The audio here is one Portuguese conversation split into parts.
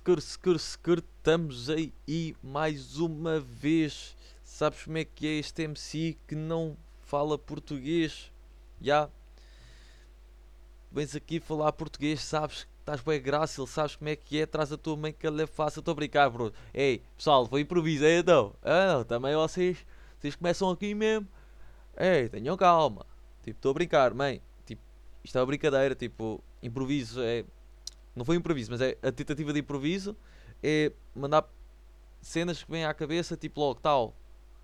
skr, skr, skr, estamos aí mais uma vez. Sabes como é que é este MC que não fala português? Já. Vens aqui falar português, sabes que estás bem grácil, sabes como é que é, traz a tua mãe que ela é fácil, estou a brincar, bro. Ei, pessoal, foi improviso, é então. Ah, não, também vocês, vocês começam aqui mesmo. Ei, tenham calma. Tipo, estou a brincar, mãe. Tipo, isto é uma brincadeira, tipo, improviso é não foi improviso, mas é a tentativa de improviso é mandar cenas que vêm à cabeça, tipo logo tal.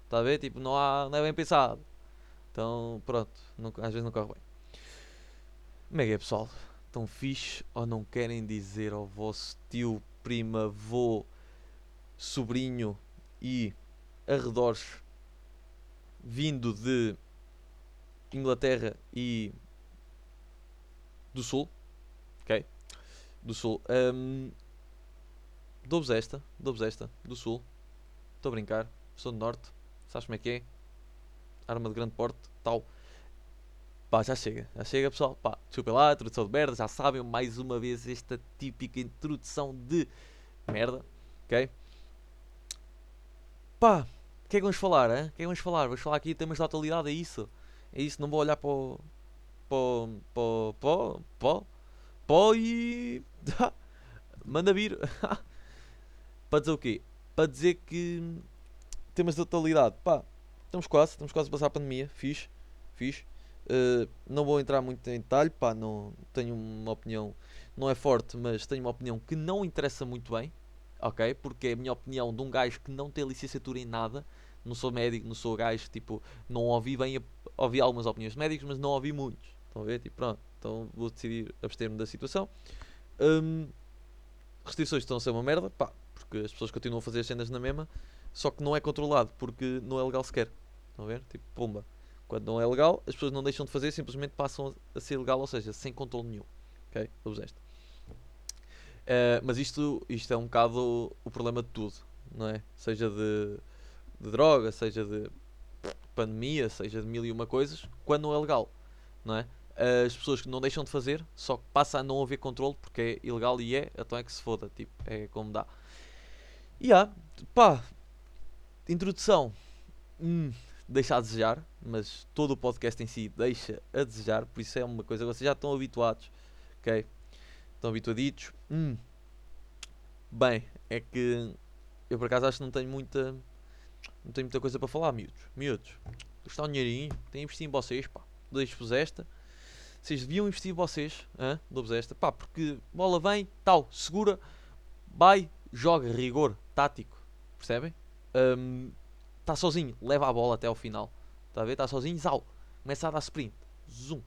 Está a ver? Tipo, não, há, não é bem pensado. Então, pronto, não, às vezes não corre bem. Como é é, pessoal? Estão fixe ou não querem dizer ao vosso tio, prima, avô, sobrinho e arredores vindo de Inglaterra e do Sul, ok? Do Sul. Um, dou-vos esta, dou-vos esta, do Sul. Estou a brincar, sou do Norte, sabes como é que é? Arma de grande porte, tal. Pá, já chega, já chega pessoal. Pá, desculpa lá, introdução de merda, já sabem, mais uma vez esta típica introdução de merda, ok? Pá, o que é que vamos falar, hein? O que é que vamos falar? Vamos falar aqui temas de atualidade, é isso? É isso, não vou olhar para o... para o... para o... para o... o... e... Manda vir. para dizer o quê? Para dizer que temas de atualidade. Pá, estamos quase, estamos quase a passar a pandemia. Fiz, fiz. Uh, não vou entrar muito em detalhe, pá, não tenho uma opinião, não é forte, mas tenho uma opinião que não interessa muito bem, ok? Porque é a minha opinião de um gajo que não tem licenciatura em nada, não sou médico, não sou gajo, tipo, não ouvi bem, ouvi algumas opiniões de médicos, mas não ouvi muitos, estão a ver? Tipo, pronto, então vou decidir abster-me da situação. Um, restrições estão a ser uma merda, pá, porque as pessoas continuam a fazer as cenas na mesma, só que não é controlado, porque não é legal sequer. Estão a ver? Tipo, pumba. Quando não é legal, as pessoas não deixam de fazer, simplesmente passam a ser legal, ou seja, sem controle nenhum. Ok? Vamos esta. Uh, mas isto, isto é um bocado o problema de tudo, não é? Seja de, de droga, seja de pandemia, seja de mil e uma coisas, quando não é legal, não é? As pessoas que não deixam de fazer, só que passa a não haver controle porque é ilegal e é, então é que se foda, tipo, é como dá. E há, pá, introdução, hum, deixa a desejar, mas todo o podcast em si deixa a desejar, por isso é uma coisa vocês já estão habituados, ok? Estão habituaditos. Hum. Bem, é que eu por acaso acho que não tenho muita, não tenho muita coisa para falar, miúdos, miúdos. Está um dinheirinho, tem investir em vocês, pá. Deixo-vos esta vocês deviam investir vocês, dou-vos esta, pá, porque bola vem, tal, segura, vai, joga, rigor, tático, percebem? Está um, sozinho, leva a bola até ao final, está a ver? Está sozinho, zau, começa a dar sprint, zoom,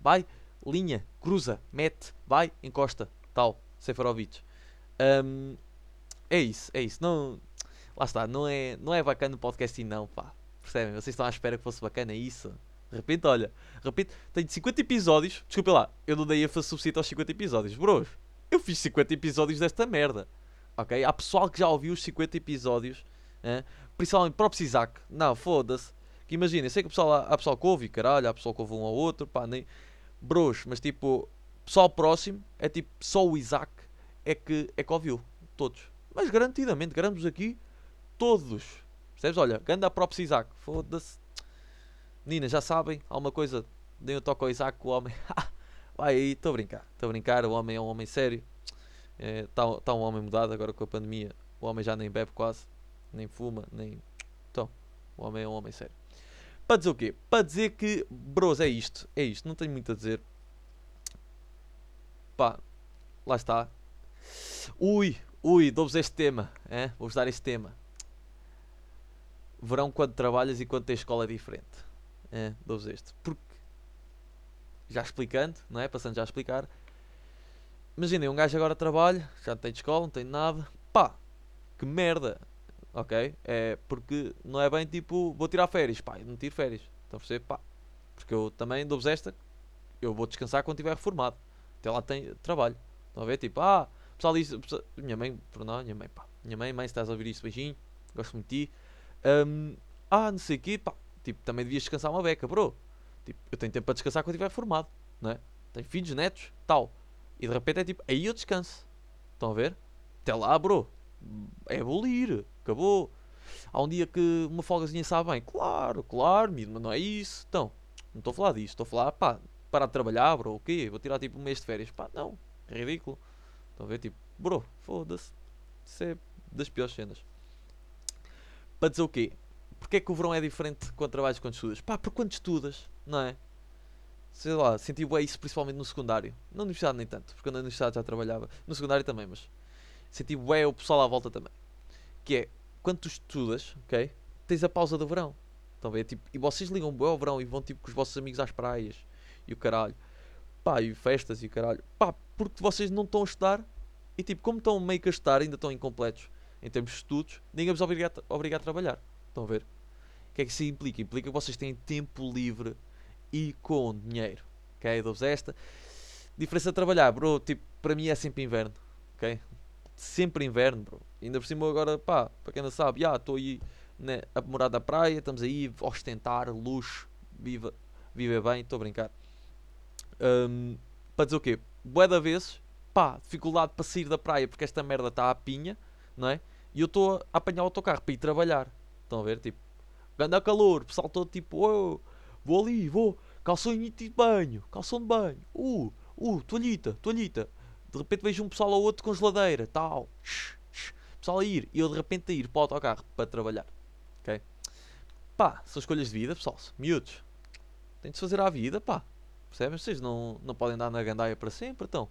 vai, linha, cruza, mete, vai, encosta, tal, Seferovic. Um, é isso, é isso, não, lá está, não é, não é bacana o podcast e não, pá, percebem? Vocês estão à espera que fosse bacana isso? De repente, olha, de repente, tenho 50 episódios. Desculpa lá, eu não dei ênfase suficiente aos 50 episódios. Bros, eu fiz 50 episódios desta merda. Ok? Há pessoal que já ouviu os 50 episódios. Hein? Principalmente próprio Isaac. Não, foda-se. Que imagina, eu sei que o pessoal, há pessoal que ouve, caralho, há pessoal que ouve um ao outro, pá, nem. Bros, mas tipo, pessoal próximo é tipo só o Isaac é que, é que ouviu. Todos. Mas garantidamente, garantos aqui todos. Percebes? Olha, ganda próprio Isaac. Foda-se. Meninas, já sabem, alguma coisa, deem o toque ao Isaac, o homem. Vai aí, estou a brincar, estou a brincar, o homem é um homem sério. Está é, tá um homem mudado agora com a pandemia. O homem já nem bebe quase, nem fuma, nem. Então, o homem é um homem sério. Para dizer o quê? Para dizer que, bros, é isto, é isto, não tenho muito a dizer. Pá, lá está. Ui, ui, dou-vos este tema, vou-vos dar este tema. Verão quando trabalhas e quando tens escola diferente é, dou-vos este. Porque, já explicando, não é? Passando já a explicar. Imaginem, um gajo agora trabalha, já não tem de escola, não tem nada. Pá, que merda. Ok? É porque não é bem tipo, vou tirar férias. Pá, eu não tiro férias. Estão a perceber? Pá. Porque eu também dou-vos esta. Eu vou descansar quando estiver reformado. Até lá tem trabalho. Estão a ver? Tipo, ah, pessoal diz. Pessoal, minha mãe, por não, minha mãe, pá. Minha mãe, mãe, se estás a ouvir isto, beijinho. Gosto muito de ti. Um, ah, não sei o quê, pá. Tipo, também devias descansar uma beca, bro. Tipo, eu tenho tempo para descansar quando estiver formado, não é? Tenho filhos, netos, tal. E de repente é tipo, aí eu descanso. Estão a ver? Até lá, bro. É abolir. Acabou. Há um dia que uma folgazinha sabe bem. Claro, claro, mas não é isso. Então, não estou a falar disso. Estou a falar, pá, parar de trabalhar, bro. O quê? Vou tirar tipo um mês de férias. Pá, não. É ridículo. Estão a ver? Tipo, bro, foda-se. Isso é das piores cenas. Para dizer o quê? Porquê é que o verão é diferente quando trabalhas quando estudas? Pá, porque quando estudas, não é? Sei lá, senti bem isso principalmente no secundário. Na universidade nem tanto, porque na universidade já trabalhava. No secundário também, mas senti bem o pessoal à volta também. Que é, quando tu estudas, ok? Tens a pausa do verão. Estão a? Tipo, e vocês ligam bem ao verão e vão tipo com os vossos amigos às praias e o caralho. Pá, e festas e o caralho. Pá, porque vocês não estão a estudar e tipo, como estão meio que a estudar, ainda estão incompletos em termos de estudos, ninguém vos obriga a, obriga a trabalhar. Estão a ver? O que é que isso implica? Implica que vocês têm tempo livre e com dinheiro. Ok? Dou-vos esta. Diferença de trabalhar, bro. Tipo, para mim é sempre inverno. Ok? Sempre inverno, bro. Ainda por cima agora, pá, para quem não sabe, já estou aí né, a morar na praia, estamos aí a ostentar, luxo, viva, viver bem, estou a brincar. Um, para dizer o quê? Boa da vezes, pá, dificuldade para sair da praia porque esta merda está à pinha, não é? E eu estou a apanhar o autocarro para ir trabalhar. Estão a ver? Tipo, ganda calor, o pessoal todo tipo, oh, vou ali, vou, calção de banho, calção de banho, uh, uh, toalhita, toalhita. De repente vejo um pessoal ou outro com geladeira, tal, pessoal a ir, e eu de repente a ir para o autocarro para trabalhar, ok? Pá, são escolhas de vida, pessoal, miúdos, tem de se fazer à vida, pá, percebem? Vocês não, não podem andar na gandaia para sempre, então.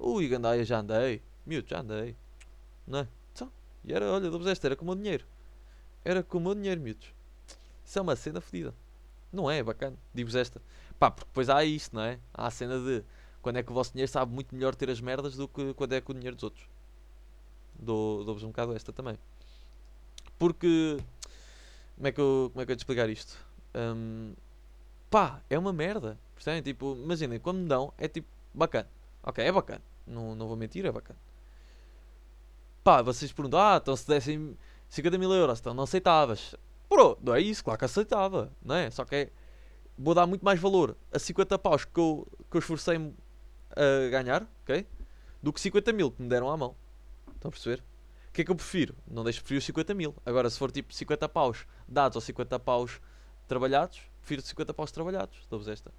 Ui, gandaia já andei, miúdos, já andei, não é? Então, e era, olha, dou-vos esta, era como o dinheiro. Era com o meu dinheiro, miúdos. Isso é uma cena fodida. Não é, bacana. Digo-vos esta. Pá, porque depois há isto, não é? Há a cena de quando é que o vosso dinheiro sabe muito melhor ter as merdas do que quando é com o dinheiro dos outros. Dou-vos Dou um bocado esta também. Porque. Como é que eu, como é que eu te explicar isto? Um, pá, é uma merda. Percebem? Tipo, imaginem, quando me dão, é tipo, bacana. Ok, é bacana. Não, não vou mentir, é bacana. Pá, vocês perguntam, ah, então se dessem 50 mil euros, então não aceitavas. Bro, não é isso, claro que aceitava, não é? Só que é, vou dar muito mais valor a 50 paus que eu, que eu esforcei-me a ganhar, ok? Do que 50 mil que me deram à mão. Estão a perceber? O que é que eu prefiro? Não deixo preferir os 50 mil. Agora, se for tipo 50 paus dados ou 50 paus trabalhados, prefiro 50 paus trabalhados. Dou-vos esta.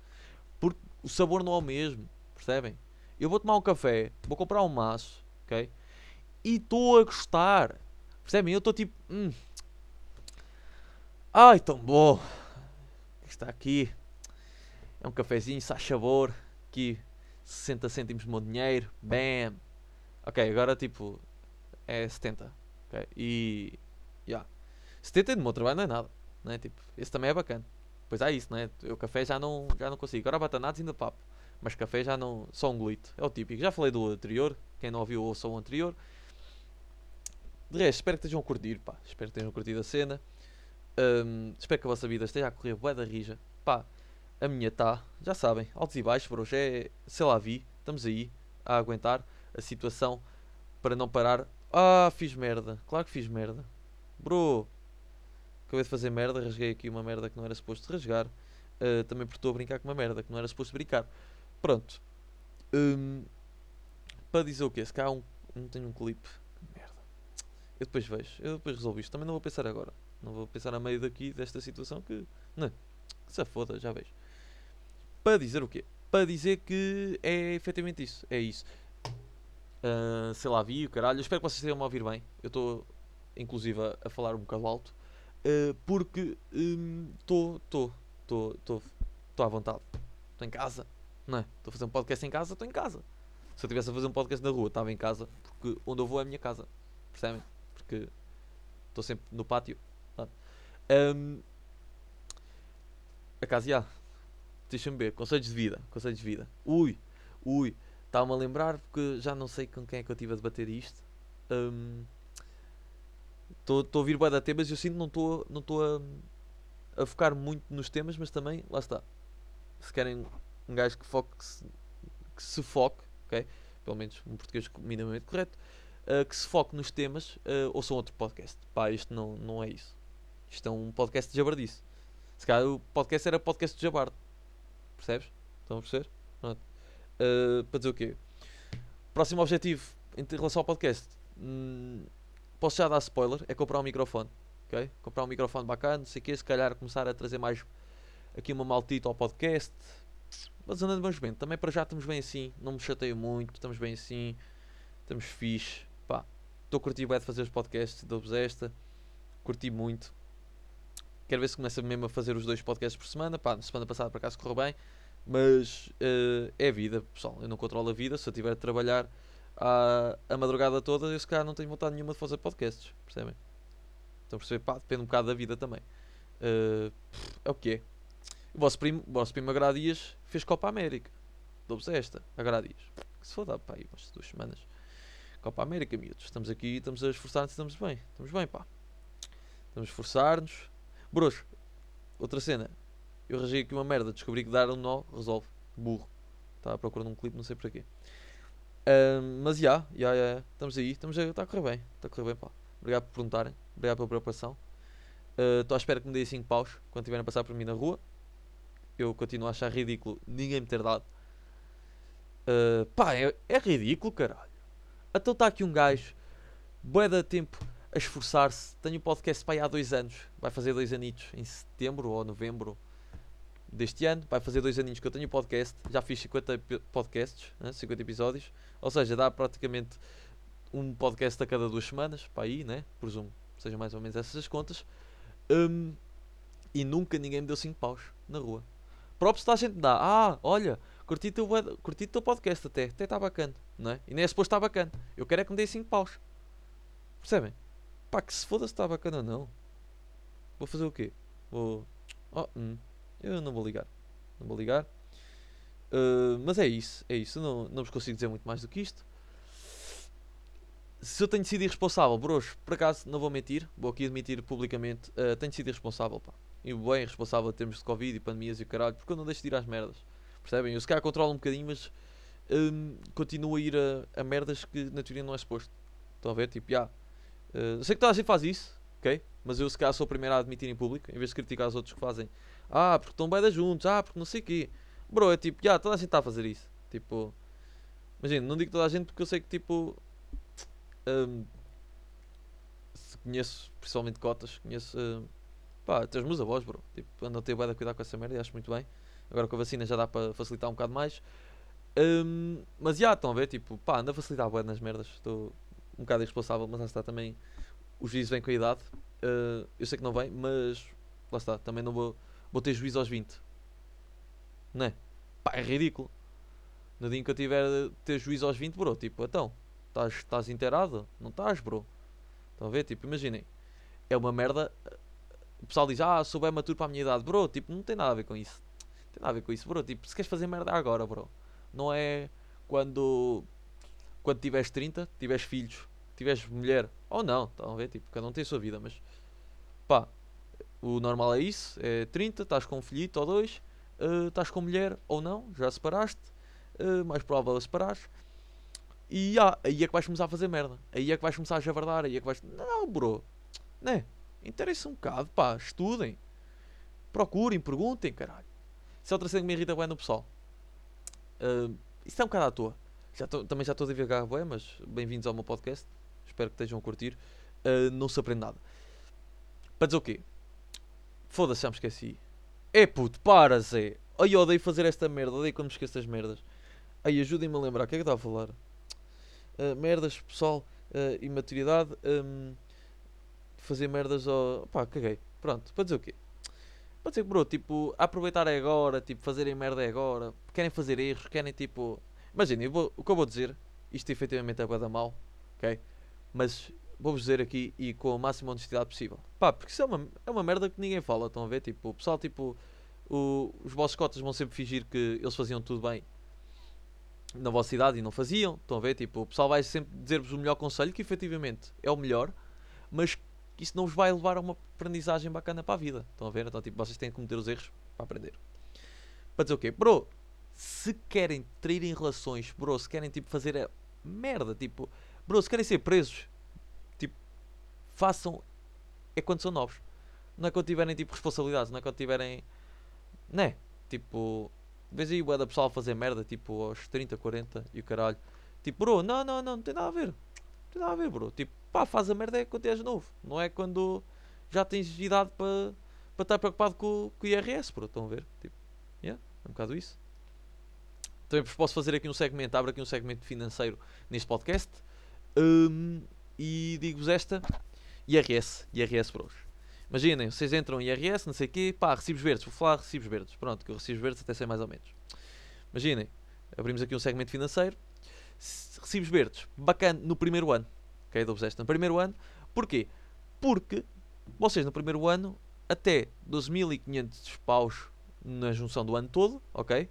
Porque o sabor não é o mesmo, percebem? Eu vou tomar um café, vou comprar um maço, ok? E estou a gostar. Percebem? Eu estou tipo. Hum. Ai, tão bom. Está aqui. É um cafezinho, sai sabor. Aqui, 60 cêntimos do meu dinheiro. Bam. Ok, agora tipo. É 70. Ok. E. Yeah. 70 do meu trabalho não é nada. Não é? Tipo, esse também é bacana. Pois há isso, não é? Eu café já não, já não consigo. Agora batanados ainda papo. Mas café já não. Só um glito. É o típico. Já falei do anterior. Quem não ouviu, ouça o anterior. De resto, espero que estejam a curtir, pá. Espero que estejam a curtir a cena. Um, espero que a vossa vida esteja a correr bué da rija. Pá, a minha está, já sabem, altos e baixos, bro. Já é, sei lá, vi. Estamos aí a aguentar a situação para não parar. Ah, fiz merda. Claro que fiz merda. Bro, acabei de fazer merda. Rasguei aqui uma merda que não era suposto rasgar. Uh, também porque estou a brincar com uma merda que não era suposto brincar. Pronto. Um, para dizer o quê? Se cá um, não tenho um clipe eu depois vejo, eu depois resolvo isto. Também não vou pensar agora. Não vou pensar a meio daqui desta situação que. Não, que se foda, já vejo. Para dizer o quê? Para dizer que é efetivamente isso. É isso. Uh, sei lá, vi o caralho. Eu espero que vocês estejam a ouvir bem. Eu estou, inclusive, a, a, falar um bocado alto. Uh, porque estou, estou, estou, estou à vontade. Estou em casa, não é? Estou a fazer um podcast em casa, estou em casa. Se eu estivesse a fazer um podcast na rua, estava em casa, porque onde eu vou é a minha casa. Percebem? Porque estou sempre no pátio. Um, a casa, já. Deixa-me ver. Conselhos de vida. Conselhos de vida. Ui, ui. Estava-me a lembrar porque já não sei com quem é que eu estive a debater isto. Estou um, a ouvir bué da temas eu sinto que não estou não a, a focar muito nos temas, mas também, lá está. Se querem um gajo que foque, que se, que se foque, ok? Pelo menos um português minimamente correto uh, que se foque nos temas, uh, ouçam outro podcast. Pá, isto não, não é isso. Isto é um podcast de jabardice. Se calhar o podcast era podcast de jabarde. Percebes? Estão a perceber? Pronto. Uh, para dizer o quê? Próximo objetivo em relação ao podcast. hum, posso já dar spoiler, é comprar um microfone, ok? Comprar um microfone bacana, não sei o que, se calhar começar a trazer mais aqui uma maltita ao podcast. Mas andamos bem, também para já estamos bem assim, não me chateio muito, estamos bem assim, estamos fixe, pá. Estou a bem de fazer os podcasts, dou-vos esta, curti muito. Quero ver se começa mesmo a fazer os dois podcasts por semana, pá, na semana passada por acaso correu bem, mas uh, é vida, pessoal, eu não controlo a vida, se eu estiver a trabalhar à, a madrugada toda, eu se calhar não tenho vontade nenhuma de fazer podcasts, percebem? Estão a perceber? Pá, depende um bocado da vida também. Uh, é o que é. O vosso primo, o vosso primo Agradias fez Copa América. Dou-vos esta, Agradias. Que se foda, pá, aí umas duas semanas. Copa América, miúdos. Estamos aqui, estamos a esforçar-nos, estamos bem. Estamos bem, pá. Estamos a esforçar-nos. Bros, outra cena. Eu arranjei aqui uma merda. Descobri que dar um nó resolve. Burro. Estava à procura de um clipe, não sei para quê. Mas já, já, já, estamos aí. Estamos a, está a correr bem. Está a correr bem, pá. Obrigado por perguntarem. Obrigado pela preocupação. Estou uh, à espera que me deem 5 paus quando estiverem a passar por mim na rua eu continuo a achar ridículo ninguém me ter dado. Uh, pá, é, é, ridículo, caralho. Então está aqui um gajo, bué da tempo a esforçar-se. Tenho o podcast para aí há dois anos. Vai fazer dois anitos em setembro ou novembro deste ano. Vai fazer dois aninhos que eu tenho o podcast. Já fiz 50 podcasts, né? 50 episódios. Ou seja, dá praticamente um podcast a cada duas semanas. Para aí, né? Presumo. Sejam mais ou menos essas as contas. Um, e nunca ninguém me deu 5 paus na rua próprio está a gente dá. Ah, olha, curti o teu, curti teu podcast até. Até está bacana, não é? E nem é suposto estar bacana. Eu quero é que me dê 5 paus. Percebem? Pá, que se foda se está bacana ou não. Vou fazer o quê? Vou. Oh, hum. Eu não vou ligar. Não vou ligar. Uh, mas é isso. É isso. não, não vos consigo dizer muito mais do que isto. Se eu tenho sido irresponsável, bros, por acaso não vou mentir, vou aqui admitir publicamente, uh, tenho sido irresponsável, pá e bem responsável em termos de Covid e pandemias e o caralho, porque eu não deixo de ir às merdas. Percebem? Eu se calhar controlo um bocadinho, mas hum, continuo a ir a, a, merdas que na teoria não é suposto. Estão a ver? Tipo, já. Yeah. Uh, sei que toda a gente faz isso, ok? Mas eu se calhar sou o primeiro a admitir em público, em vez de criticar os outros que fazem. Ah, porque estão bem juntos, ah, porque não sei o quê. Bro, é tipo, já, yeah, toda a gente está a fazer isso. Tipo, imagina, não digo toda a gente porque eu sei que tipo. Um, conheço, principalmente cotas, conheço. Uh, Pá, tens meus avós, bro. Tipo, andam a ter bué cuidar com essa merda e acho muito bem. Agora com a vacina já dá para facilitar um bocado mais. Um, mas já, estão a ver, tipo, pá, anda a facilitar bué nas merdas. Estou um bocado irresponsável, mas lá está também. O juízo vem com a idade. Uh, eu sei que não vem, mas lá está, também não vou, vou ter juízo aos 20. Não é? Pá, é ridículo. No dia em que eu tiver ter juízo aos 20, bro, tipo, então, estás inteirado? Não estás, bro. Estão a ver? Tipo, imaginem. É uma merda o pessoal diz, ah, sou bem maturo para a minha idade. Bro, tipo, não tem nada a ver com isso. Não tem nada a ver com isso, bro. Tipo, se queres fazer merda agora, bro. Não é quando. Quando tiveres 30, tiveres filhos, tiveres mulher. Ou não, estão a ver? Tipo, cada um tem a sua vida, mas. Pá, o normal é isso. É 30, estás com um filhito ou dois. Uh, estás com mulher ou não, já separaste. Uh, mais provável é separares. E ah, aí é que vais começar a fazer merda. Aí é que vais começar a javardar. Aí é que vais. Não, bro. Né? Interessem um bocado, pá, estudem. Procurem, perguntem, caralho. Isso é outra cena que me irrita bem no pessoal. Uh, isso é um bocado à toa. Já tô, também já estou a divagar bem, mas bem-vindos ao meu podcast. Espero que estejam a curtir. Uh, não se aprende nada. Para dizer o quê? Foda-se, já me esqueci. É puto, para, Zé. Ai, odeio fazer esta merda. Odeio quando me esqueço das merdas. Ai, ajudem-me a lembrar. O que é que eu estava a falar? Uh, merdas, pessoal. Uh, imaturidade. Um, fazer merdas ao. pá, caguei. Pronto, para dizer o quê? Para dizer que, bro, tipo, aproveitar agora, tipo, fazerem merda é agora, querem fazer erros, querem tipo. Imagina, o que eu vou dizer, isto efetivamente é da mal, ok? Mas vou-vos dizer aqui e com a máxima honestidade possível. Pá, porque isso é uma, é uma merda que ninguém fala, estão a ver? Tipo, o pessoal, tipo, o, os vossos cotas vão sempre fingir que eles faziam tudo bem na vossa idade e não faziam, estão a ver? Tipo, o pessoal vai sempre dizer-vos o melhor conselho, que efetivamente é o melhor, mas que isso não vos vai levar a uma aprendizagem bacana para a vida. Estão a ver? Então, tipo, vocês têm que cometer os erros para aprender. Para dizer o quê? Bro, se querem trair em relações, bro, se querem, tipo, fazer a merda, tipo, bro, se querem ser presos, tipo, façam, é quando são novos. Não é quando tiverem, tipo, responsabilidades, não é quando tiverem, né? Tipo, vês aí o da pessoal fazer merda, tipo, aos 30, 40 e o caralho. Tipo, bro, não, não, não, não tem nada a ver. Não tem nada a ver, bro. Tipo, pá, faz a merda é quando és novo. Não é quando já tens idade para para estar preocupado com, com o IRS, bro. Estão a ver? Tipo, yeah, é um bocado isso. Também vos posso fazer aqui um segmento, abro aqui um segmento financeiro neste podcast. Um, e digo-vos esta: IRS, IRS Bros. Imaginem, vocês entram em IRS, não sei o quê, pá, recibos verdes, vou falar recibos verdes. Pronto, que eu recibos verdes até sei mais ou menos. Imaginem, abrimos aqui um segmento financeiro. Recibos verdes, bacana no primeiro ano. Ok, esta no primeiro ano. Porquê? Porque vocês no primeiro ano, até 12.500 paus na junção do ano todo, ok?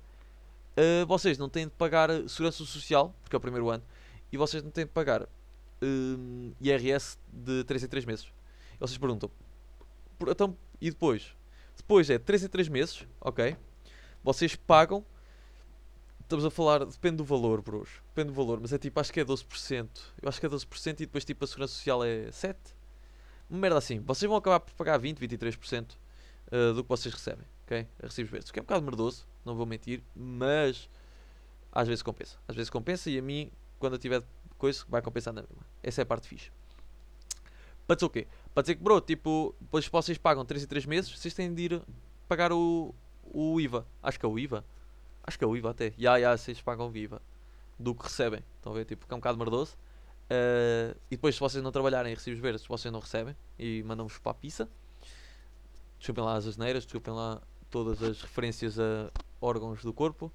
Uh, vocês não têm de pagar segurança social, porque é o primeiro ano, e vocês não têm de pagar uh, IRS de 3 em 3 meses. E vocês perguntam, então, e depois? Depois é 3 em 3 meses, ok? Vocês pagam. Estamos a falar, depende do valor, bros. Depende do valor, mas é tipo, acho que é 12%. Eu acho que é 12% e depois tipo a segurança social é 7%. Uma merda assim. Vocês vão acabar por pagar 20, 23% uh, do que vocês recebem, ok? Recibos verdes. O que é um bocado merdoso, não vou mentir, mas às vezes compensa. Às vezes compensa e a mim, quando eu tiver coisa, vai compensar na mesma. Essa é a parte fixe. Para dizer o quê? Para dizer que, bro, tipo, depois vocês pagam 3 e 3 meses, vocês têm de ir pagar o, o IVA. Acho que é o IVA. Acho que é o IVA até. Ya, ya, vocês pagam o IVA do que recebem. Estão a ver? Tipo, que é um bocado merdoso. Uh, e depois, se vocês não trabalharem em recibos verdes, vocês não recebem e mandam-vos para a pizza. Desculpem lá as asneiras, desculpem lá todas as referências a órgãos do corpo.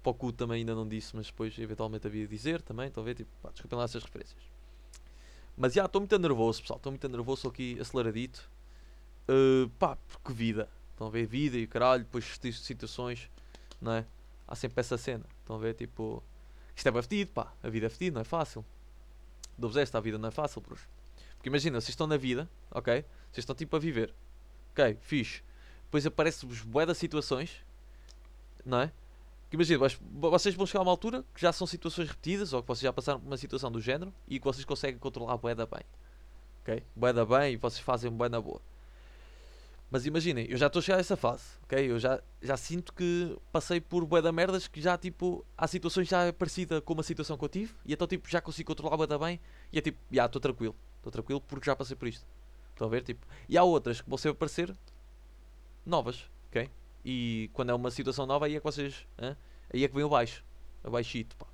Para o cu também ainda não disse, mas depois eventualmente havia de dizer também. Estão a ver? Tipo, pá, desculpem lá essas referências. Mas já, estou muito nervoso, pessoal. Estou muito nervoso, estou aqui aceleradito. Uh, pá, porque vida. Estão a ver? Vida e caralho, depois situações, não é? Há sempre essa cena. Estão a ver? Tipo, isto é bem fedido, pá. A vida é fedida, não é fácil. Dou-vos esta, a vida não é fácil, bros. Porque imagina, vocês estão na vida, ok? Vocês estão tipo a viver. Ok, fixe. Depois aparece-vos bué das situações, não é? Que imagina, vocês vão chegar a uma altura que já são situações repetidas ou que vocês já passaram por uma situação do género e que vocês conseguem controlar bué da bem. Ok? Bué da bem e vocês fazem bué na boa. Mas imaginem, eu já estou a chegar a essa fase, ok? Eu já, já sinto que passei por bué da merdas que já, tipo, há situações já parecidas com uma situação que eu tive e então, tipo, já consigo controlar bué da bem e é tipo, já, estou tranquilo. Estou tranquilo porque já passei por isto. Estão a ver? Tipo, e há outras que vão sempre aparecer novas, ok? E quando é uma situação nova, aí é que vocês, hein? aí é que vem o baixo, o baixito, pá.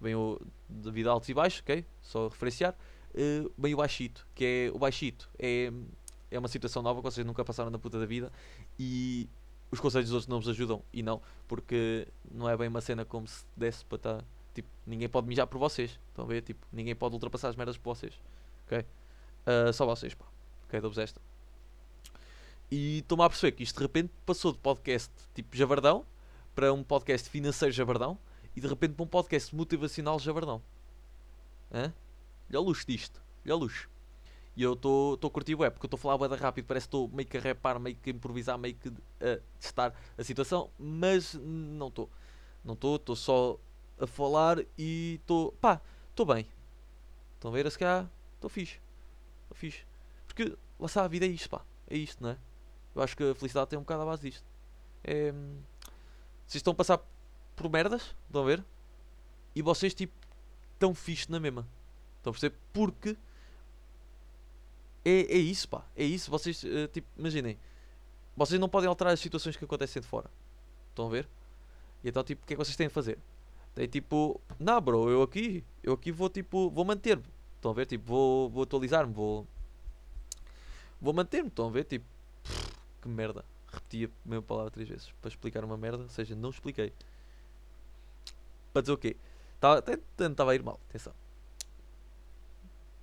Vem o devido altos e baixos, ok? Só referenciar. Uh, vem o baixito, que é o baixito. É é uma situação nova que vocês nunca passaram na puta da vida e os conselhos dos outros não vos ajudam. E não, porque não é bem uma cena como se desse para estar. Tipo, ninguém pode mijar por vocês. Estão a ver? Tipo, ninguém pode ultrapassar as merdas por vocês. Ok? Uh, só vocês, pá. Ok, dou-vos esta. E estou-me a perceber que isto de repente passou de podcast tipo Javardão para um podcast financeiro Javardão e de repente para um podcast motivacional Javardão. Hã? Olha o luxo disto. Olha o luxo. E eu estou a curtir web, porque eu estou a falar web rápido, parece que estou meio que a repar, meio que a improvisar, meio que a testar a situação, mas não estou. Não estou, estou só a falar e estou. pá, estou bem. Estão a ver? Se calhar estou fixe. Estou fixe. Porque lá está, a vida é isto, pá. É isto, não é? Eu acho que a felicidade tem um bocado à base disto. É. Vocês estão a passar por merdas, estão a ver? E vocês, tipo, estão fixe na mesma. Estão a perceber? Porque é, é isso, pá. É isso. Vocês, uh, tipo, imaginem. Vocês não podem alterar as situações que acontecem de fora. Estão a ver? E então, tipo, o que é que vocês têm de fazer? Tem tipo, não, bro, eu aqui, eu aqui vou, tipo, vou manter-me. Estão a ver? Tipo, vou, vou atualizar-me, vou. Vou manter-me, estão a ver? Tipo, pff, que merda. Repeti a mesma palavra três vezes para explicar uma merda, ou seja, não expliquei. Para dizer o quê? Até estava a ir mal, atenção.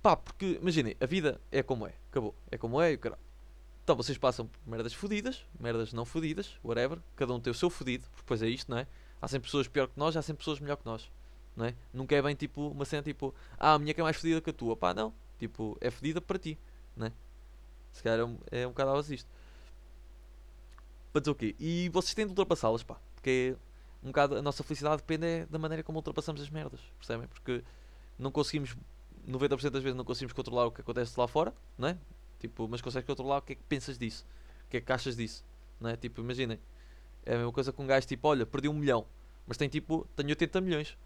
Pá, porque imaginem, a vida é como é, acabou, é como é e caralho. Então vocês passam por merdas fodidas, merdas não fodidas, whatever, cada um tem o seu fodido, porque depois é isto, não é? Há sempre pessoas pior que nós, há sempre pessoas melhor que nós, não é? Nunca é bem tipo uma cena tipo, ah, a minha que é mais fodida que a tua, pá, não, tipo, é fodida para ti, não é? Se calhar é um, é um bocado isto. Para dizer o quê? E vocês têm de ultrapassá-las, pá, porque é um bocado a nossa felicidade depende é da maneira como ultrapassamos as merdas, percebem? Porque não conseguimos 90% das vezes não conseguimos controlar o que acontece lá fora, não é? Tipo, mas consegues controlar o que é que pensas disso, o que é que achas disso, não é? Tipo, imaginem, é a mesma coisa com um gajo tipo, olha, perdi um milhão, mas tem tipo, tenho 80 milhões,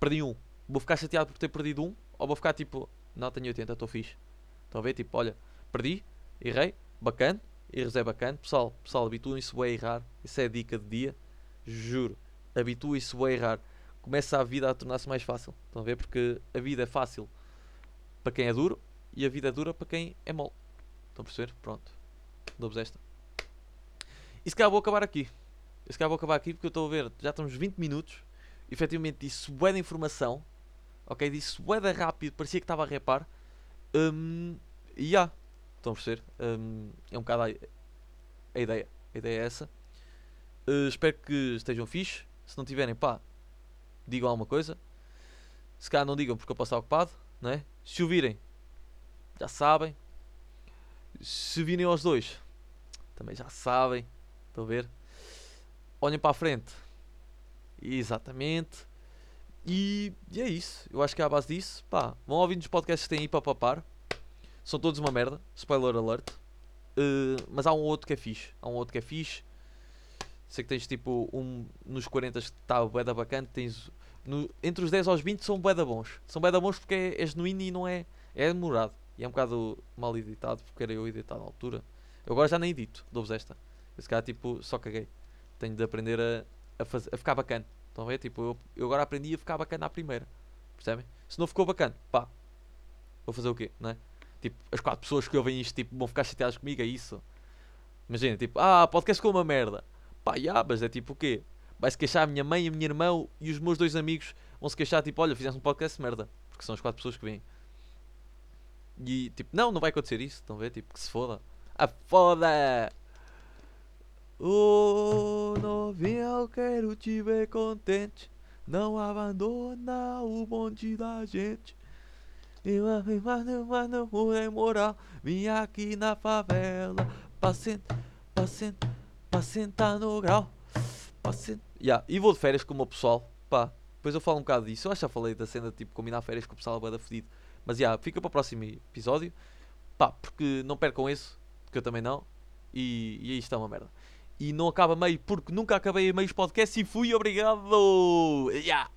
perdi um, Vou ficar chateado por ter perdido um, ou vou ficar tipo, não, tenho 80, estou fixe. Estão a ver? Tipo, olha, perdi, errei, bacana, erros é bacana. Pessoal, pessoal habituem-se a errar. Isso é dica de dia. Juro, habituem-se a errar. Começa a vida a tornar-se mais fácil. Estão a ver? Porque a vida é fácil para quem é duro e a vida é dura para quem é mole. Estão a perceber? Pronto. Dou-vos esta. E se calhar vou acabar aqui. E se calhar vou acabar aqui porque eu estou a ver, já estamos 20 minutos. Efetivamente disse bué de informação. Ok? Disse bué de rápido, parecia que estava a repar. Um, e já. Estão a perceber? Um, é um bocado a, a, ideia. A ideia é essa. Uh, espero que estejam fixe. Se não tiverem, pá, digam alguma coisa. Se calhar não digam porque eu posso estar ocupado, não é? Se ouvirem, já sabem. Se virem aos dois, também já sabem. Estão a ver? Olhem para a frente. Exatamente. E, e, é isso. Eu acho que é à base disso. Pá, vão ouvindo os podcasts que têm aí para papar. São todos uma merda. Spoiler alert. Uh, mas há um outro que é fixe. Há um outro que é fixe. Sei que tens tipo um nos 40 que está bué da bacana. Tens no, entre os 10 aos 20 são bué bons. São bué bons porque é, é genuíno e não é. É demorado. E é um bocado mal editado porque era eu editar na altura. Eu agora já nem edito. Dou-vos esta. Esse cara tipo só caguei. Tenho de aprender a, a, faz, a ficar bacana. Estão a ver? Tipo, eu, eu agora aprendi a ficar bacana à primeira. Percebem? Se não ficou bacana, pá. Vou fazer o quê? Não é? Tipo, as quatro pessoas que ouvem isto tipo, vão ficar chateadas comigo, é isso? Imagina, tipo, ah, podcast ficou uma merda. Pá, já, mas é tipo o quê? Vai-se queixar a minha mãe, a minha irmã e os meus dois amigos vão se queixar, tipo, olha, fizeste um podcast merda. Porque são as quatro pessoas que vêm. E tipo, não, não vai acontecer isso. Estão a ver? Tipo, que se foda. Ah, foda! Oh, novinha, eu quero te ver contente. Não abandona o bonde da gente. Mas não é moral. Vim aqui na favela. Pra sentar, pra sentar, pra sentar no grau. Pra sentar. Yeah. E vou de férias com o meu pessoal. Pá, depois eu falo um bocado disso. Eu acho que já falei da cena de tipo combinar férias com o pessoal da fedido. Mas yeah, fica para o próximo episódio. Pá, porque não percam isso, que eu também não. E, e aí está uma merda. E não acaba meio porque nunca acabei meio os podcasts e fui obrigado. Yeah.